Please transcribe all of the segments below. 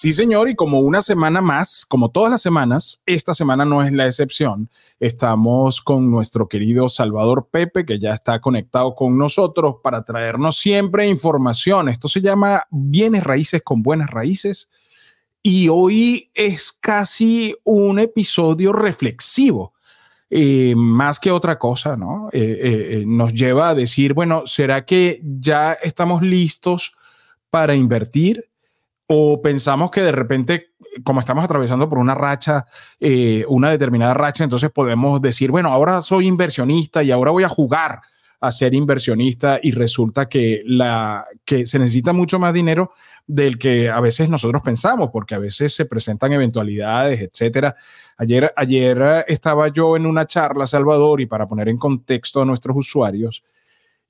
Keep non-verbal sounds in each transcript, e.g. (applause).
Sí, señor, y como una semana más, como todas las semanas, esta semana no es la excepción. Estamos con nuestro querido Salvador Pepe, que ya está conectado con nosotros para traernos siempre información. Esto se llama Bienes Raíces con Buenas Raíces. Y hoy es casi un episodio reflexivo. Eh, más que otra cosa, ¿no? Eh, eh, nos lleva a decir, bueno, ¿será que ya estamos listos para invertir? O pensamos que de repente, como estamos atravesando por una racha, eh, una determinada racha, entonces podemos decir, bueno, ahora soy inversionista y ahora voy a jugar a ser inversionista y resulta que, la, que se necesita mucho más dinero del que a veces nosotros pensamos, porque a veces se presentan eventualidades, etcétera. Ayer, ayer estaba yo en una charla, Salvador, y para poner en contexto a nuestros usuarios,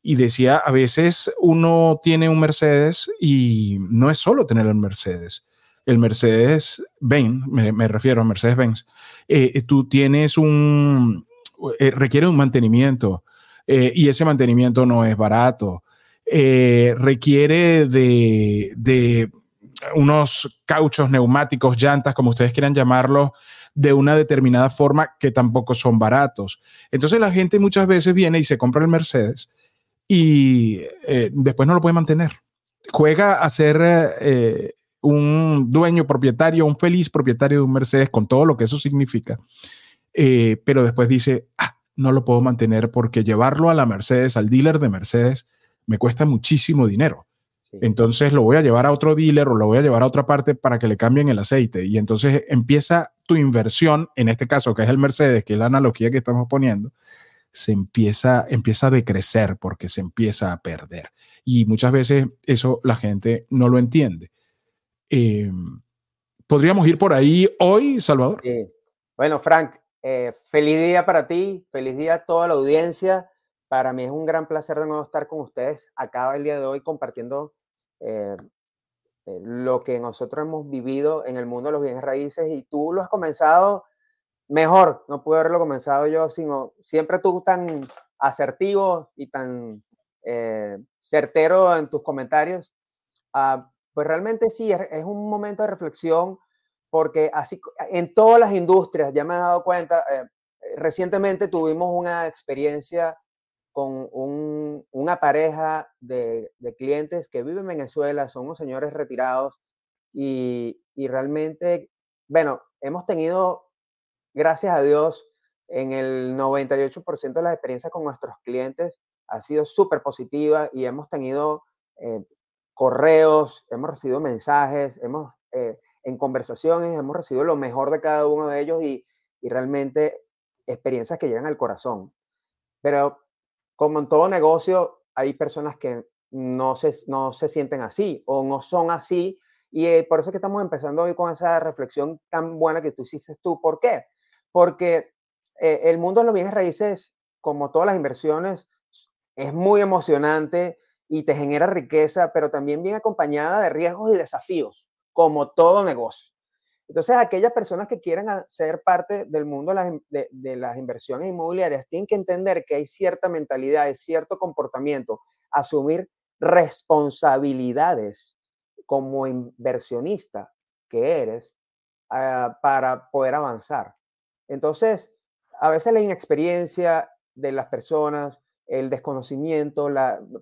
y decía, a veces uno tiene un Mercedes y no es solo tener el Mercedes. El Mercedes Benz, me, refiero a Mercedes Benz, eh, eh, tú tienes un, eh, requiere un mantenimiento y ese mantenimiento no es barato. requiere de, de unos cauchos neumáticos, llantas, como ustedes quieran llamarlo, de una determinada forma que tampoco son baratos. Entonces la gente muchas veces viene y se compra el Mercedes y eh, después no lo puede mantener. Juega a ser eh, un dueño propietario, un feliz propietario de un Mercedes con todo lo que eso significa, eh, pero después dice, ah, no lo puedo mantener porque llevarlo a la Mercedes, al dealer de Mercedes, me cuesta muchísimo dinero. Entonces lo voy a llevar a otro dealer o lo voy a llevar a otra parte para que le cambien el aceite. Y entonces empieza tu inversión, en este caso que es el Mercedes, que es la analogía que estamos poniendo, se empieza, empieza a decrecer porque se empieza a perder. Y muchas veces eso la gente no lo entiende. Em, ¿Podríamos ir por ahí hoy, Salvador? Bueno, Frank, eh, feliz día para ti, feliz día a toda la audiencia. Para mí es un gran placer de nuevo estar con ustedes acá el día de hoy compartiendo eh, eh, lo que nosotros hemos vivido en el mundo de los bienes raíces y tú lo has comenzado mejor, no pude haberlo comenzado yo, sino siempre tú tan asertivo y tan eh, certero en tus comentarios. Ah, pues realmente sí, es, un momento de reflexión porque así en todas las industrias, ya me he dado cuenta, eh, recientemente tuvimos una experiencia con una pareja de, clientes que viven en Venezuela, son unos señores retirados y, y realmente, bueno, hemos tenido gracias a Dios, en el 98% de las experiencias con nuestros clientes ha sido súper positiva y hemos tenido eh, correos, hemos recibido mensajes, hemos eh, en conversaciones, hemos recibido lo mejor de cada uno de ellos y, y realmente experiencias que llegan al corazón. Pero como en todo negocio, hay personas que no se, no se sienten así o no son así. Y eh, por eso es que estamos empezando hoy con esa reflexión tan buena que tú hiciste tú. ¿Por qué? Porque eh, el mundo de los bienes raíces, como todas las inversiones, es muy emocionante y te genera riqueza, pero también viene acompañada de riesgos y desafíos, como todo negocio. Entonces, aquellas personas que quieran ser parte del mundo de las, inversiones inmobiliarias tienen que entender que hay cierta mentalidad, hay cierto comportamiento, asumir responsabilidades como inversionista que eres ah, para poder avanzar. Entonces, a veces la inexperiencia de las personas, el desconocimiento,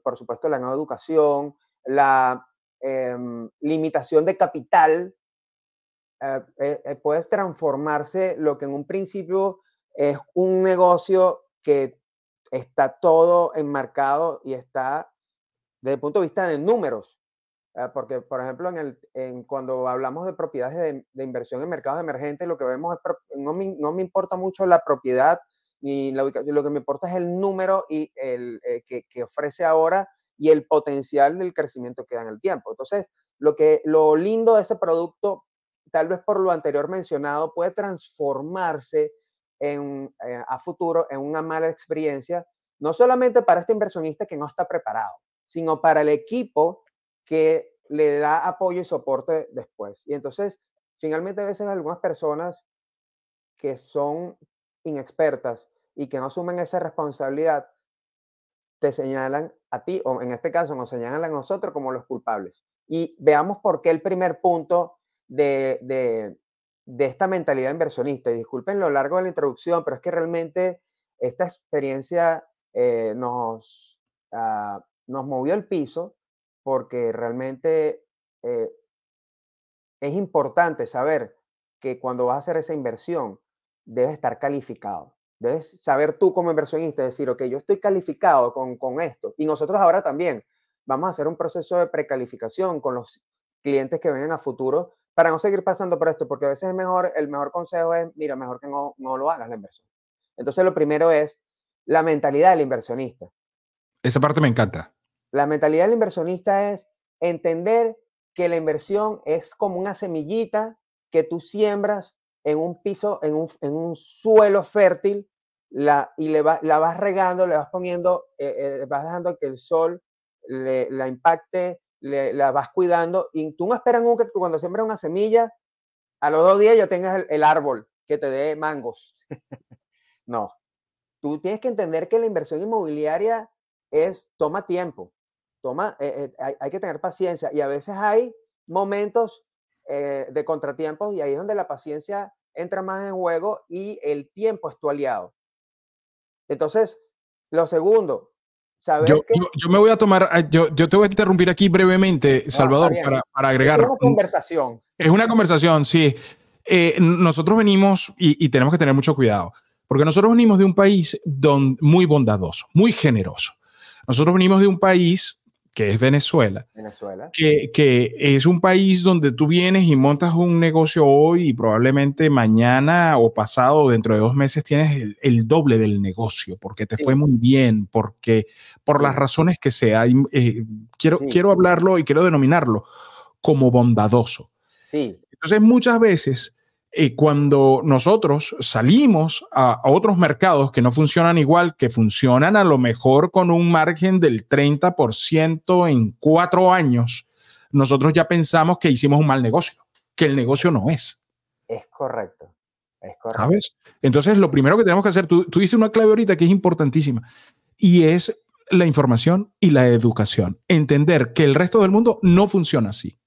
por supuesto la no educación, la em, limitación de capital puede transformarse lo que en un principio es un negocio que está todo enmarcado y está desde el punto de vista de números. Porque, por ejemplo, en el, en cuando hablamos de propiedades de, inversión en mercados emergentes, lo que vemos es, no me, no me importa mucho la propiedad ni la ubicación, lo que me importa es el número y el, eh, que, que, ofrece ahora y el potencial del crecimiento que da en el tiempo. Entonces, lo, que, lo lindo de ese producto, tal vez por lo anterior mencionado, puede transformarse en, eh, a futuro en una mala experiencia, no solamente para este inversionista que no está preparado, sino para el equipo que le da apoyo y soporte después. Y entonces, finalmente a veces algunas personas que son inexpertas y que no asumen esa responsabilidad, te señalan a ti, o en este caso nos señalan a nosotros como los culpables. Y veamos por qué el primer punto de, de esta mentalidad inversionista. Y disculpen lo largo de la introducción, pero es que realmente esta experiencia eh, nos, ah, nos movió el piso porque realmente eh, es importante saber que cuando vas a hacer esa inversión, debes estar calificado. Debes saber tú como inversionista, decir, ok, yo estoy calificado con, con esto. Y nosotros ahora también vamos a hacer un proceso de precalificación con los clientes que vengan a futuro para no seguir pasando por esto, porque a veces es mejor, el mejor consejo es, mira, mejor que no, no lo hagas la inversión. Entonces, lo primero es la mentalidad del inversionista. Esa parte me encanta. La mentalidad del inversionista es entender que la inversión es como una semillita que tú siembras en un piso, en un, suelo fértil y le la vas regando, le vas poniendo, eh, eh, vas dejando que el sol le, la impacte, la vas cuidando y tú no esperas nunca que cuando siembras una semilla, a los dos días ya tengas el, árbol que te dé mangos. no, tú tienes que entender que la inversión inmobiliaria es, toma tiempo, toma, eh, eh, hay, que tener paciencia y a veces hay momentos eh, de contratiempos y ahí es donde la paciencia entra más en juego y el tiempo es tu aliado. Entonces, lo segundo, yo, yo, me voy a tomar, ah, yo, yo te voy a interrumpir aquí brevemente, ah, Salvador, para, para, agregar. Es una conversación. Es una conversación, sí. Nosotros venimos y, y, tenemos que tener mucho cuidado, porque nosotros venimos de un país don, muy bondadoso, muy generoso. Nosotros venimos de un país que es Venezuela, Venezuela. Que, que, es un país donde tú vienes y montas un negocio hoy y probablemente mañana o pasado dentro de dos meses tienes el, doble del negocio porque te fue muy bien, porque por las razones que sea, eh, quiero, quiero hablarlo y quiero denominarlo como bondadoso. Sí. Entonces muchas veces y cuando nosotros salimos a, otros mercados que no funcionan igual, que funcionan a lo mejor con un margen del 30% en cuatro años, nosotros ya pensamos que hicimos un mal negocio, que el negocio no es. Es correcto. Es correcto. ¿Sabes? Entonces, lo primero que tenemos que hacer, tú, tú dices una clave ahorita que es importantísima, y es la información y la educación. Entender que el resto del mundo no funciona así.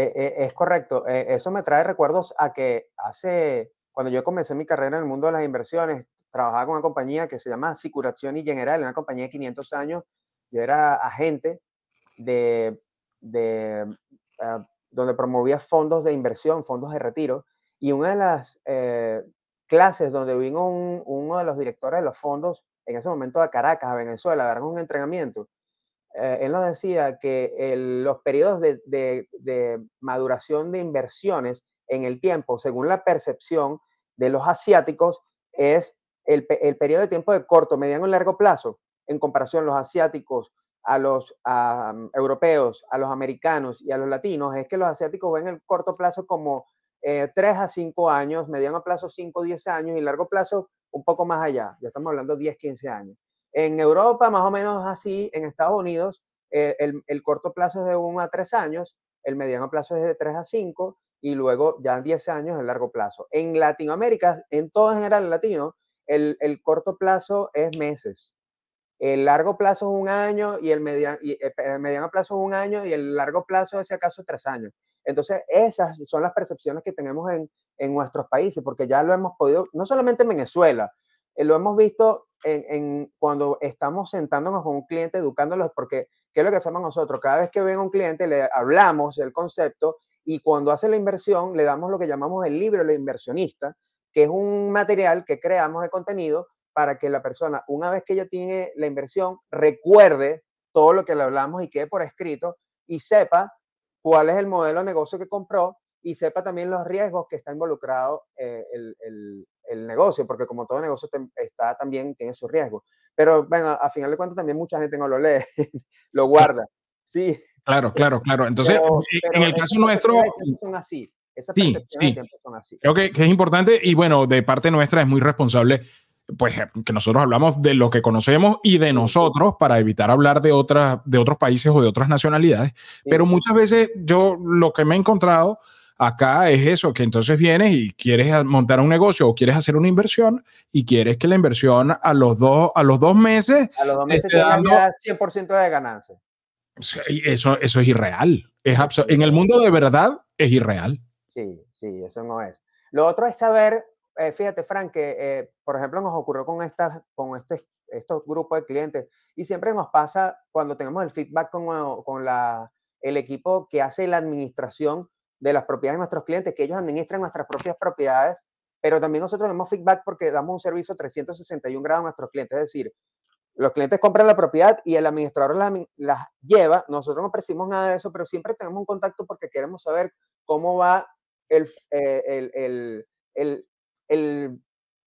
Eh, eh, es correcto. Eh, eso me trae recuerdos a que hace, cuando yo comencé mi carrera en el mundo de las inversiones, trabajaba con una compañía que se llama y General, una compañía de 500 años. Yo era agente de, de donde promovía fondos de inversión, fondos de retiro. Y una de las clases donde vino uno de los directores de los fondos, en ese momento a Caracas, a Venezuela, a dar un entrenamiento, eh, él nos decía que los periodos de, maduración de inversiones en el tiempo, según la percepción de los asiáticos, es el, periodo de tiempo de corto, mediano y largo plazo, en comparación los asiáticos a los europeos, a los americanos y a los latinos, es que los asiáticos ven el corto plazo como eh, 3 a 5 años, mediano plazo 5 o 10 años y largo plazo un poco más allá, ya estamos hablando de 10, 15 años. En Europa, más o menos así, en Estados Unidos, eh, el, corto plazo es de 1 a 3 años, el mediano plazo es de 3 a 5 y luego ya 10 años el largo plazo. En Latinoamérica, en todo en general latino, el, el, corto plazo es meses. El largo plazo es un año y el, y, eh, el, mediano plazo es un año y el largo plazo es si acaso tres años. Entonces, esas son las percepciones que tenemos en, en nuestros países, porque ya lo hemos podido, no solamente en Venezuela, eh, lo hemos visto en, cuando estamos sentándonos con un cliente, educándolos, porque ¿qué es lo que hacemos nosotros? Cada vez que ven a un cliente, le hablamos del concepto Y cuando hace la inversión, le damos lo que llamamos el libro del inversionista, que es un material que creamos de contenido para que la persona, una vez que ella tiene la inversión, recuerde todo lo que le hablamos y quede por escrito y sepa cuál es el modelo de negocio que compró y sepa también los riesgos que está involucrado eh, el, el, negocio, porque como todo negocio está también tiene sus riesgos. Pero bueno, a final de cuentas también mucha gente no lo lee, (laughs) lo guarda. Sí. Claro, claro, claro. Entonces, en el caso nuestro... Son así. Esas sí, sí. Son así. Creo que, que, es importante y bueno, de parte nuestra es muy responsable pues que nosotros hablamos de lo que conocemos y de nosotros para evitar hablar de otras de otros países o de otras nacionalidades, pero muchas veces yo lo que me he encontrado acá es eso, que entonces vienes y quieres montar un negocio o quieres hacer una inversión y quieres que la inversión a los dos a los dos meses a los dos meses te dando 100% de ganancia. Eso, eso es irreal. Es en el mundo de verdad es irreal. Sí, sí, eso no es. Lo otro es saber eh, fíjate, Frank, que eh, por ejemplo nos ocurrió con, estas, con este, estos grupos de clientes y siempre nos pasa cuando tenemos el feedback con, con la, el equipo que hace la administración de las propiedades de nuestros clientes, que ellos administran nuestras propias propiedades, pero también nosotros damos feedback porque damos un servicio 361 grados a nuestros clientes, es decir, los clientes compran la propiedad y el administrador las, lleva, nosotros no percibimos nada de eso, pero siempre tenemos un contacto porque queremos saber cómo va el, eh, el, el, el el,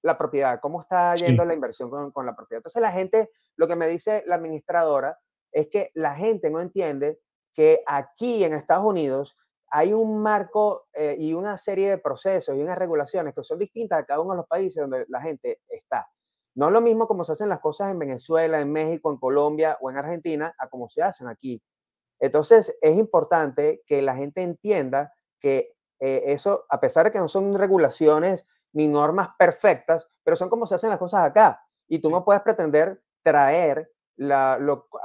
la propiedad, cómo está yendo la inversión con, con, la propiedad. Entonces la gente, lo que me dice la administradora es que la gente no entiende que aquí en Estados Unidos hay un marco eh, y una serie de procesos y unas regulaciones que son distintas a cada uno de los países donde la gente está. No es lo mismo como se hacen las cosas en Venezuela, en México, en Colombia o en Argentina, a como se hacen aquí. Entonces, es importante que la gente entienda que eh, eso, a pesar de que no son regulaciones ni normas perfectas, pero son como se hacen las cosas acá. Y tú no puedes pretender traer la,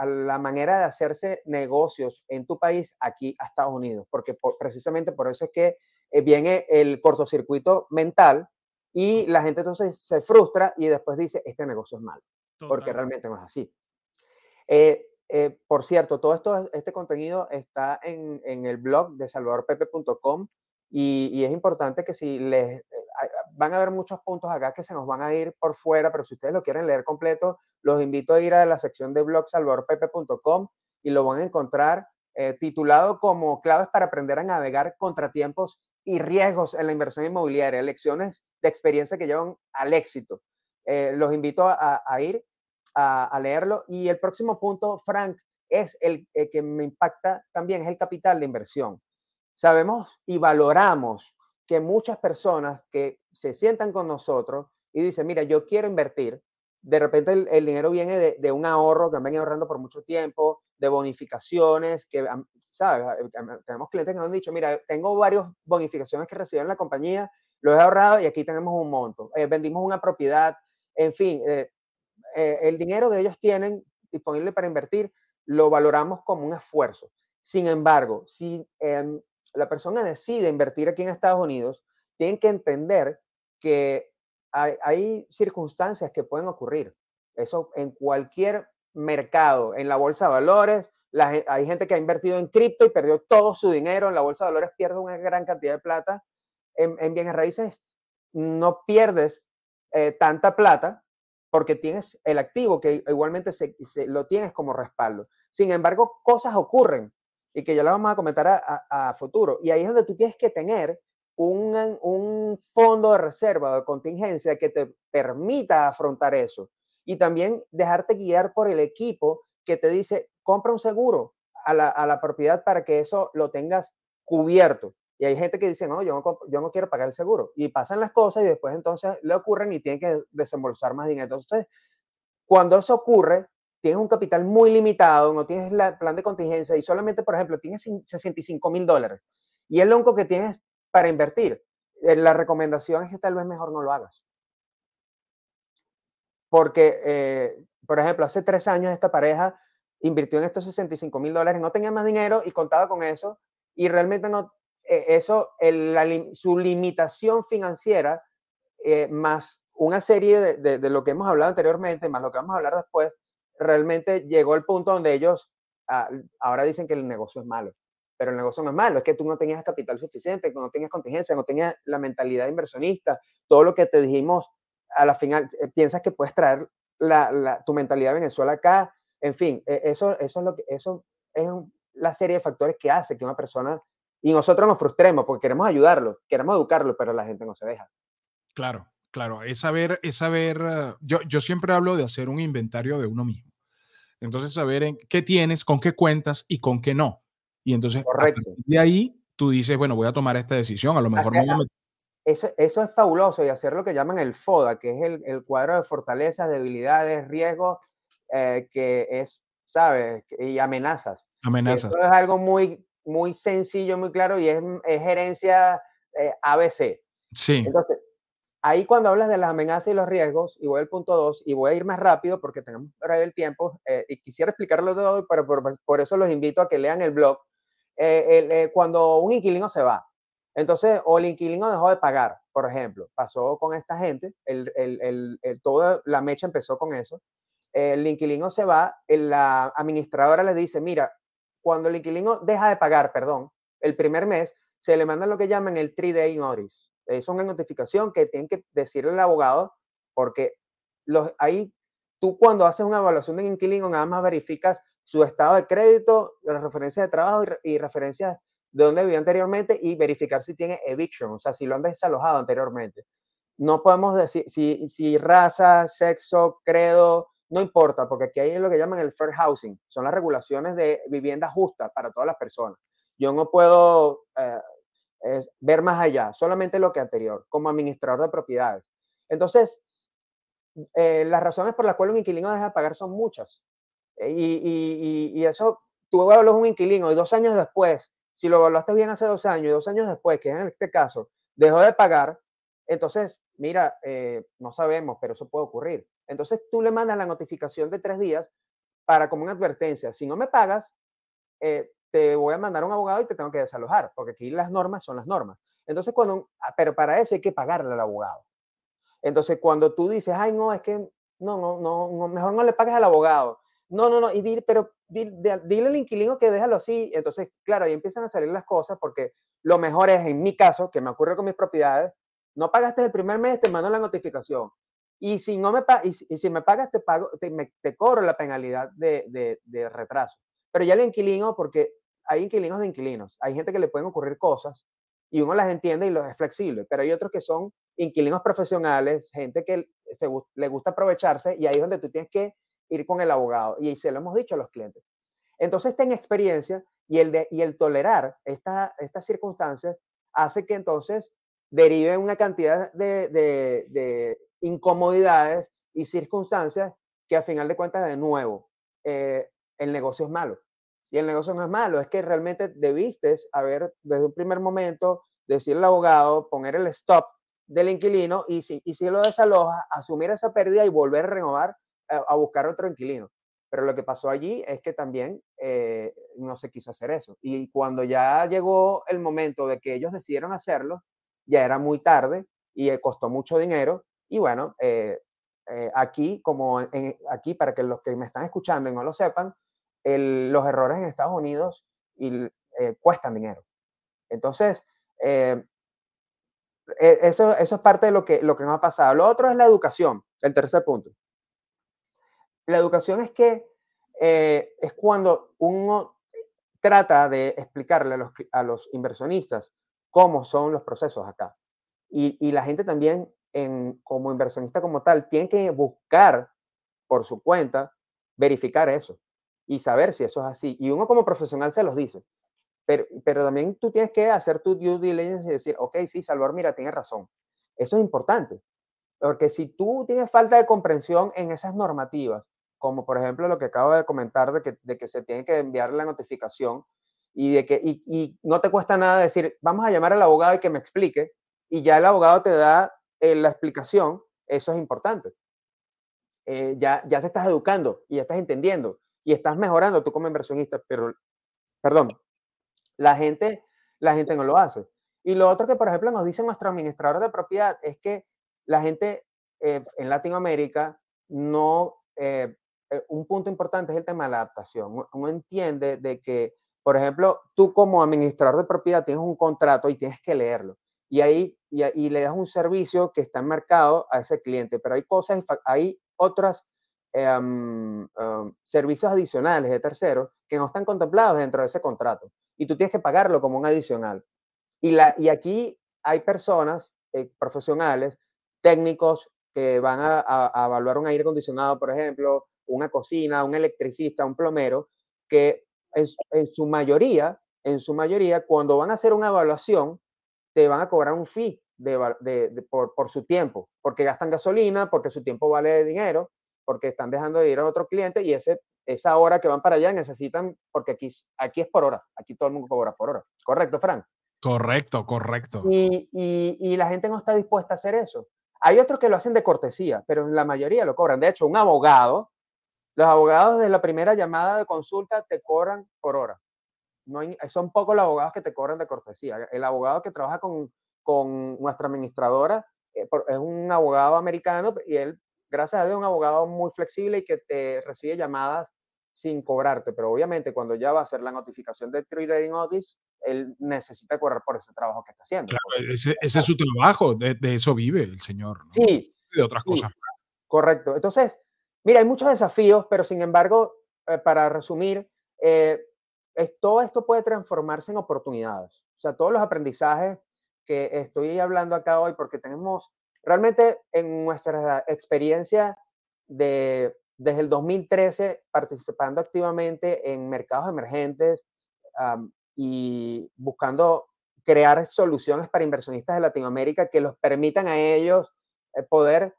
la manera de hacerse negocios en tu país aquí a Estados Unidos, porque precisamente por eso es que eh, viene el cortocircuito mental y la gente entonces se frustra y después dice, este negocio es malo, porque realmente no es así. Eh, eh, por cierto, todo esto, este contenido está en, en el blog de salvadorpepe.com y, y, es importante que si les van a haber muchos puntos acá que se nos van a ir por fuera, pero si ustedes lo quieren leer completo, los invito a ir a la sección de blog salvadorpepe.com y lo van a encontrar eh, titulado como claves para aprender a navegar contratiempos y riesgos en la inversión inmobiliaria, lecciones de experiencia que llevan al éxito. Eh, los invito a, ir a, leerlo. Y el próximo punto, Frank, es el que me impacta también, es el capital de inversión. Sabemos y valoramos que muchas personas que se sientan con nosotros y dicen, mira, yo quiero invertir, de repente el, dinero viene de, un ahorro que han venido ahorrando por mucho tiempo, de bonificaciones, que, ¿sabes? Eh, tenemos clientes que nos han dicho, mira, tengo varias bonificaciones que recibí en la compañía, lo he ahorrado y aquí tenemos un monto. Eh, vendimos una propiedad, en fin, eh, el dinero que ellos tienen disponible para invertir lo valoramos como un esfuerzo. Sin embargo, si em, la persona decide invertir aquí en Estados Unidos, tienen que entender que hay, circunstancias que pueden ocurrir. Eso en cualquier mercado, en la bolsa de valores, hay gente que ha invertido en cripto y perdió todo su dinero, en la bolsa de valores pierde una gran cantidad de plata, en, bienes raíces no pierdes eh, tanta plata porque tienes el activo que igualmente se, lo tienes como respaldo. Sin embargo, cosas ocurren y que ya la vamos a comentar a, futuro. Y ahí es donde tú tienes que tener un, un fondo de reserva de contingencia que te permita afrontar eso. Y también dejarte guiar por el equipo que te dice, compra un seguro a la, a la propiedad para que eso lo tengas cubierto. Y hay gente que dice, no, yo no, yo no quiero pagar el seguro. Y pasan las cosas y después entonces le ocurren y tienen que desembolsar más dinero. Entonces, cuando eso ocurre, tienes un capital muy limitado, no tienes el plan de contingencia y solamente, por ejemplo, tienes 65 mil dólares y es lo único que tienes para invertir, eh, la recomendación es que tal vez mejor no lo hagas. Porque, eh, por ejemplo, hace tres años esta pareja invirtió en estos 65 mil dólares, no tenía más dinero y contaba con eso y realmente no, eh, eso, su limitación financiera, más una serie de, de, lo que hemos hablado anteriormente, más lo que vamos a hablar después, realmente llegó el punto donde ellos ah, ahora dicen que el negocio es malo. pero el negocio no es malo, es que tú no tenías capital suficiente, no tenías contingencia, no tenías la mentalidad inversionista, todo lo que te dijimos a la final, eh, piensas que puedes traer la, tu mentalidad de Venezuela acá, en fin, e, eso, eso es lo que, eso es la serie de factores que hace que una persona, y nosotros nos frustremos porque queremos ayudarlo, queremos educarlo, pero la gente no se deja. Claro, claro, es saber, es saber, eh, yo, yo siempre hablo de hacer un inventario de uno mismo. Entonces, saber en qué tienes, con qué cuentas y con qué no. Y entonces, de ahí, tú dices, bueno, voy a tomar esta decisión, a lo mejor eso, eso, es fabuloso y hacer lo que llaman el FODA, que es el, el cuadro de fortalezas, debilidades, riesgos, eh, que es, ¿sabes? Y amenazas. Amenazas. Eso es algo muy, muy sencillo, muy claro y es, es gerencia eh, ABC. Sí. Entonces, ahí cuando hablas de las amenazas y los riesgos, y voy al punto 2, y voy a ir más rápido porque tenemos el tiempo, eh, y quisiera explicarlo todo, pero por, por, eso los invito a que lean el blog. cuando un inquilino se va, entonces, o el inquilino dejó de pagar, por ejemplo, pasó con esta gente, el, el, el, toda la mecha empezó con eso. El inquilino se va, la administradora le dice, mira, cuando el inquilino deja de pagar, perdón, el primer mes, se le manda lo que llaman el 3-day notice. Es una notificación que tiene que decirle al abogado, porque los, ahí tú cuando haces una evaluación de inquilino nada más verificas su estado de crédito, las referencias de trabajo y, y referencias de dónde vivía anteriormente y verificar si tiene eviction, o sea, si lo han desalojado anteriormente. No podemos decir si, si raza, sexo, credo, no importa, porque aquí hay lo que llaman el fair housing, son las regulaciones de vivienda justa para todas las personas. Yo no puedo eh, ver más allá, solamente lo que anterior, como administrador de propiedades. Entonces, eh, las razones por las cuales un inquilino deja de pagar son muchas. Eh, y, y, y, eso, tú hablas un inquilino y dos años después si lo evaluaste bien hace dos años y dos años después, que en este caso dejó de pagar, entonces, mira, eh, no sabemos, pero eso puede ocurrir. Entonces tú le mandas la notificación de tres días para como una advertencia. Si no me pagas, eh, te voy a mandar a un abogado y te tengo que desalojar, porque aquí las normas son las normas. Entonces, cuando, ah, pero para eso hay que pagarle al abogado. Entonces, cuando tú dices, ay, no, es que no, no, no, mejor no le pagues al abogado. No, no, no, y dile, pero dile, al inquilino que déjalo así. Entonces, claro, ahí empiezan a salir las cosas porque lo mejor es, en mi caso, que me ocurre con mis propiedades, no pagaste el primer mes, te mando la notificación. Y si, no me, y, si me pagas, te, pago, te, te cobro la penalidad de, de, de, retraso. Pero ya el inquilino, porque hay inquilinos de inquilinos, hay gente que le pueden ocurrir cosas y uno las entiende y los es flexible, pero hay otros que son inquilinos profesionales, gente que se, le gusta aprovecharse y ahí es donde tú tienes que ir con el abogado. Y se lo hemos dicho a los clientes. Entonces, ten experiencia y el, y el tolerar esta, estas circunstancias hace que entonces derive una cantidad de, de, incomodidades y circunstancias que a final de cuentas, de nuevo, eh, el negocio es malo. Y el negocio no es malo, es que realmente debiste haber, desde un primer momento, decirle al abogado, poner el stop del inquilino y si, y si lo desaloja, asumir esa pérdida y volver a renovar a, buscar otro inquilino. Pero lo que pasó allí es que también eh, no se quiso hacer eso. Y cuando ya llegó el momento de que ellos decidieron hacerlo, ya era muy tarde y eh, costó mucho dinero. Y bueno, eh, aquí, como aquí, para que los que me están escuchando y no lo sepan, los errores en Estados Unidos y, cuestan dinero. Entonces, e, eso, eso es parte de lo que, lo que nos ha pasado. Lo otro es la educación, el tercer punto. La educación es que eh, es cuando uno trata de explicarle a los, a los, inversionistas cómo son los procesos acá. Y, y la gente también, en, como inversionista como tal, tiene que buscar por su cuenta verificar eso y saber si eso es así. Y uno como profesional se los dice. Pero, pero también tú tienes que hacer tu due diligence y decir, ok, sí, Salvador, mira, tienes razón. Eso es importante. Porque si tú tienes falta de comprensión en esas normativas como por ejemplo lo que acabo de comentar de que, de que se tiene que enviar la notificación y de que y, no te cuesta nada decir, vamos a llamar al abogado y que me explique, y ya el abogado te da eh, la explicación, eso es importante. Eh, ya, ya te estás educando y ya estás entendiendo y estás mejorando tú como inversionista, pero, perdón, la gente, la gente no lo hace. Y lo otro que, por ejemplo, nos dice nuestro administrador de propiedad es que la gente eh, en Latinoamérica no eh, un punto importante es el tema de la adaptación. Uno entiende de que Por ejemplo, tú como administrador de propiedad tienes un contrato y tienes que leerlo. Y ahí y, le das un servicio que está enmarcado a ese cliente. Pero hay cosas, hay otras em, em, servicios adicionales de terceros que no están contemplados dentro de ese contrato. Y tú tienes que pagarlo como un adicional. Y, la, y aquí hay personas eh, profesionales, técnicos, que van a, evaluar un aire acondicionado, por ejemplo, una cocina, un electricista, un plomero, que en, su mayoría, en su mayoría, cuando van a hacer una evaluación, te van a cobrar un fee de, por, por, su tiempo, porque gastan gasolina, porque su tiempo vale dinero, porque están dejando de ir a otro cliente y ese, esa hora que van para allá necesitan, porque aquí, aquí es por hora, aquí todo el mundo cobra por hora. ¿Correcto, Frank? Correcto, correcto. Y, y, y, la gente no está dispuesta a hacer eso. Hay otros que lo hacen de cortesía, pero la mayoría lo cobran. De hecho, un abogado, los abogados de la primera llamada de consulta te cobran por hora. No hay, son pocos los abogados que te cobran de cortesía. El abogado que trabaja con, con nuestra administradora eh, es un abogado americano y él, gracias a Dios, un abogado muy flexible y que te recibe llamadas sin cobrarte. Pero obviamente cuando ya va a hacer la notificación de Trailer Notice, él necesita cobrar por ese trabajo que está haciendo. Claro, ese, ese, es su trabajo, de, eso vive el señor. ¿no? Sí. De otras cosas. Correcto. Entonces, mira, hay muchos desafíos, pero sin embargo, eh, para resumir, eh, todo esto puede transformarse en oportunidades. O sea, todos los aprendizajes que estoy hablando acá hoy, porque tenemos realmente en nuestra experiencia de, desde el 2013 participando activamente en mercados emergentes, y buscando crear soluciones para inversionistas de Latinoamérica que los permitan a ellos eh, poder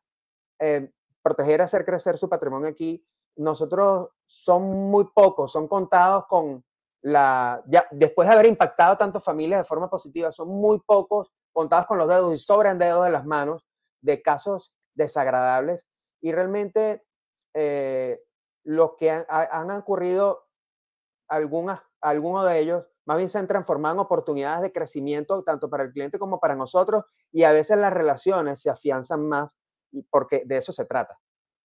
eh, proteger, hacer crecer su patrimonio aquí. Nosotros son muy pocos, son contados con la, ya después de haber impactado tantas familias de forma positiva, son muy pocos contados con los dedos y sobran dedos de las manos de casos desagradables y realmente eh, los que han, ocurrido algunas, algunos de ellos más bien se han transformado en oportunidades de crecimiento tanto para el cliente como para nosotros y a veces las relaciones se afianzan más porque de eso se trata.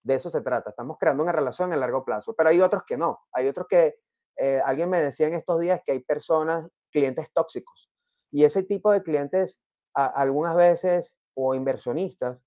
De eso se trata. Estamos creando una relación a largo plazo, pero hay otros que no. Hay otros que eh, alguien me decía en estos días que hay personas, clientes tóxicos. Y ese tipo de clientes algunas veces o inversionistas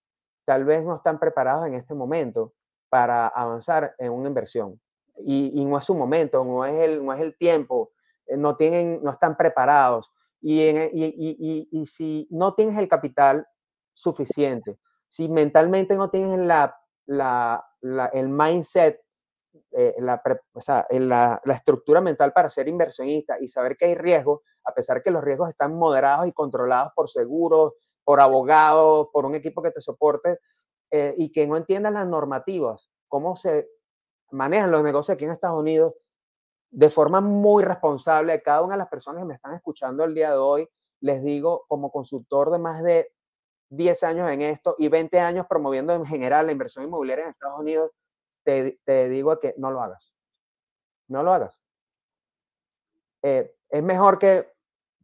tal vez no están preparados en este momento para avanzar en una inversión. Y, y no es su momento, no es el, no es el tiempo, eh, no, tienen, no están preparados. Y, y, y, si no tienes el capital suficiente, si mentalmente no tienes la, la, el mindset, eh, la, la, la, estructura mental para ser inversionista y saber que hay riesgo, a pesar que los riesgos están moderados y controlados por seguros, por abogados, por un equipo que te soporte, eh, y que no entiendas las normativas, cómo se manejan los negocios aquí en Estados Unidos, de forma muy responsable a cada una de las personas que me están escuchando el día de hoy, les digo, como consultor de más de 10 años en esto y 20 años promoviendo en general la inversión inmobiliaria en Estados Unidos, te, digo que no lo hagas. No lo hagas. Eh, es mejor que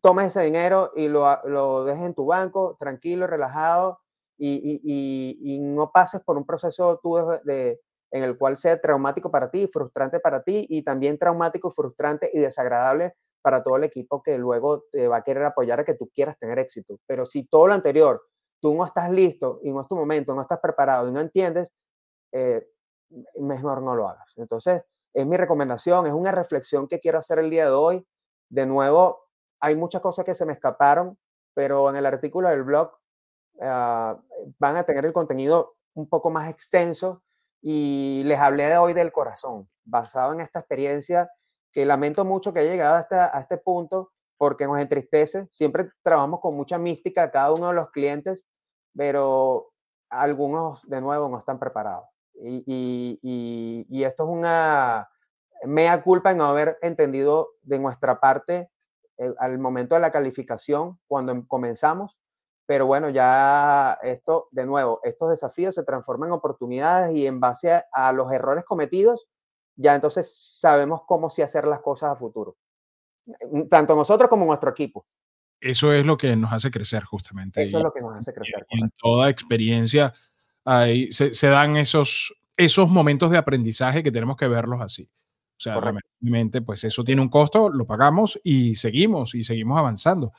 tomes ese dinero y lo, lo dejes en tu banco, tranquilo, relajado, y, y, no pases por un proceso tú de, en el cual sea traumático para ti, frustrante para ti y también traumático, frustrante y desagradable para todo el equipo que luego te va a querer apoyar a que tú quieras tener éxito. Pero si todo lo anterior, tú no estás listo y no es tu momento, no estás preparado y no entiendes, eh, mejor no lo hagas. Entonces, es mi recomendación, es una reflexión que quiero hacer el día de hoy. De nuevo, hay muchas cosas que se me escaparon, pero en el artículo del blog ah, van a tener el contenido un poco más extenso y les hablé de hoy del corazón, basado en esta experiencia que lamento mucho que haya llegado hasta, a este punto porque nos entristece. Siempre trabajamos con mucha mística cada uno de los clientes, pero algunos de nuevo no están preparados. Y, esto es una mea culpa en no haber entendido de nuestra parte eh, al momento de la calificación, cuando em, comenzamos, pero bueno, ya esto, de nuevo, estos desafíos se transforman en oportunidades y en base a, los errores cometidos, ya entonces sabemos cómo sí hacer las cosas a futuro. Mm, tanto nosotros como nuestro equipo. Eso es lo que nos hace crecer justamente. Eso es lo que nos hace crecer. en toda experiencia se, se, dan esos, esos momentos de aprendizaje que tenemos que verlos así. O sea, realmente, pues eso tiene un costo, lo pagamos y seguimos y seguimos avanzando,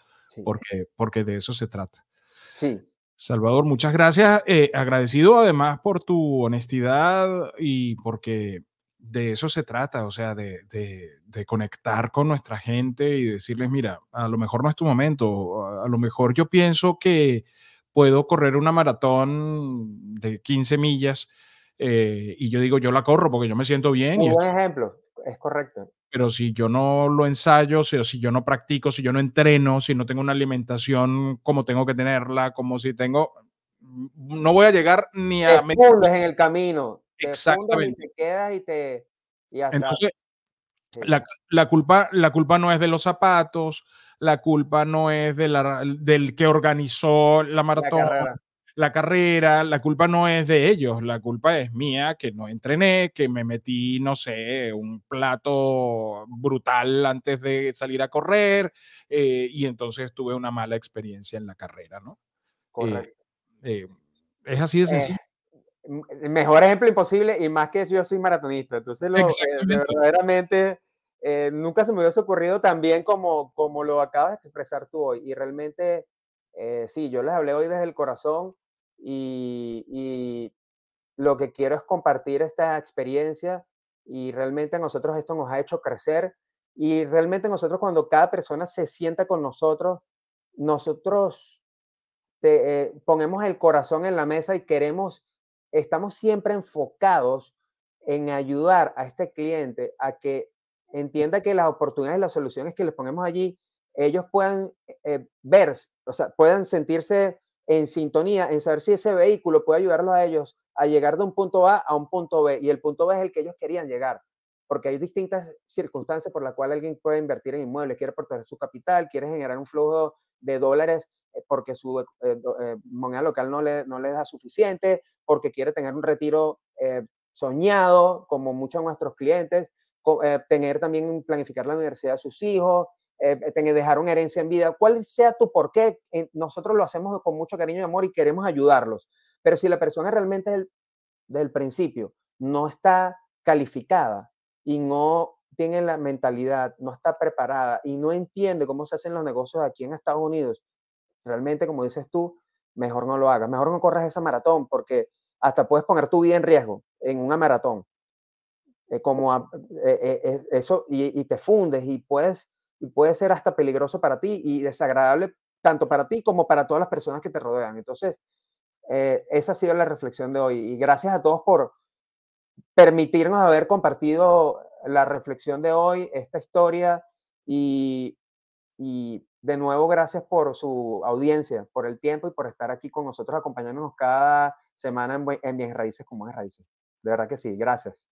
porque, porque de eso se trata. Sí. Salvador, muchas gracias. Eh, agradecido además por tu honestidad y porque de eso se trata, o sea, de, de, conectar con nuestra gente y decirles, mira, a lo mejor no es tu momento, a lo mejor yo pienso que puedo correr una maratón de 15 millas eh, y yo digo, yo la corro porque yo me siento bien. Un buen ejemplo, es correcto. Pero si yo no lo ensayo, si, si yo no practico, si yo no entreno, si no tengo una alimentación como tengo que tenerla, como si tengo, no voy a llegar ni a... Te en el camino. Exactamente. Y te quedas y te... Entonces, la, la, culpa, la culpa no es de los zapatos, la culpa no es de la, del que organizó la maratón, la carrera. la culpa no es de ellos, la culpa es mía, que no entrené, que me metí, no sé, un plato brutal antes de salir a correr eh, y entonces tuve una mala experiencia en la carrera, ¿no? Eh, Correcto. Eh, es así de sencillo. el mejor ejemplo imposible y más que yo soy maratonista, entonces lo, verdaderamente eh, nunca se me hubiese ocurrido tan bien como, como lo acabas de expresar tú hoy. Y realmente, eh, sí, yo les hablé hoy desde el corazón y, lo que quiero es compartir esta experiencia y realmente a nosotros esto nos ha hecho crecer y realmente nosotros cuando cada persona se sienta con nosotros, nosotros te, eh, ponemos el corazón en la mesa y queremos, estamos siempre enfocados en ayudar a este cliente a que entienda que las oportunidades y las soluciones que les ponemos allí, ellos puedan eh, ver, o sea, puedan sentirse en sintonía, en saber si ese vehículo puede ayudarlos a ellos a llegar de un punto A a un punto B. Y el punto B es el que ellos querían llegar, porque hay distintas circunstancias por las cuales alguien puede invertir en inmuebles, quiere proteger su capital, quiere generar un flujo de dólares eh, porque su eh, moneda local no le, no le da suficiente, porque quiere tener un retiro soñado, como muchos de nuestros clientes, eh, tener también, planificar la universidad de sus hijos, eh, eh, tener, dejar una herencia en vida, cuál sea tu por qué, nosotros lo hacemos con mucho cariño y amor y queremos ayudarlos. Pero si la persona realmente desde el principio no está calificada y no tiene la mentalidad, no está preparada y no entiende cómo se hacen los negocios aquí en Estados Unidos, realmente, como dices tú, mejor no lo hagas, mejor no corras esa maratón porque hasta puedes poner tu vida en riesgo en una maratón. Eh, como eh, eh, eso y, te fundes y puedes y puede ser hasta peligroso para ti y desagradable tanto para ti como para todas las personas que te rodean. Entonces, esa ha sido la reflexión de hoy y gracias a todos por permitirnos haber compartido la reflexión de hoy, esta historia y, y de nuevo gracias por su audiencia, por el tiempo y por estar aquí con nosotros acompañándonos cada semana en, en Bien Raíces como es Raíces. De verdad que sí, gracias.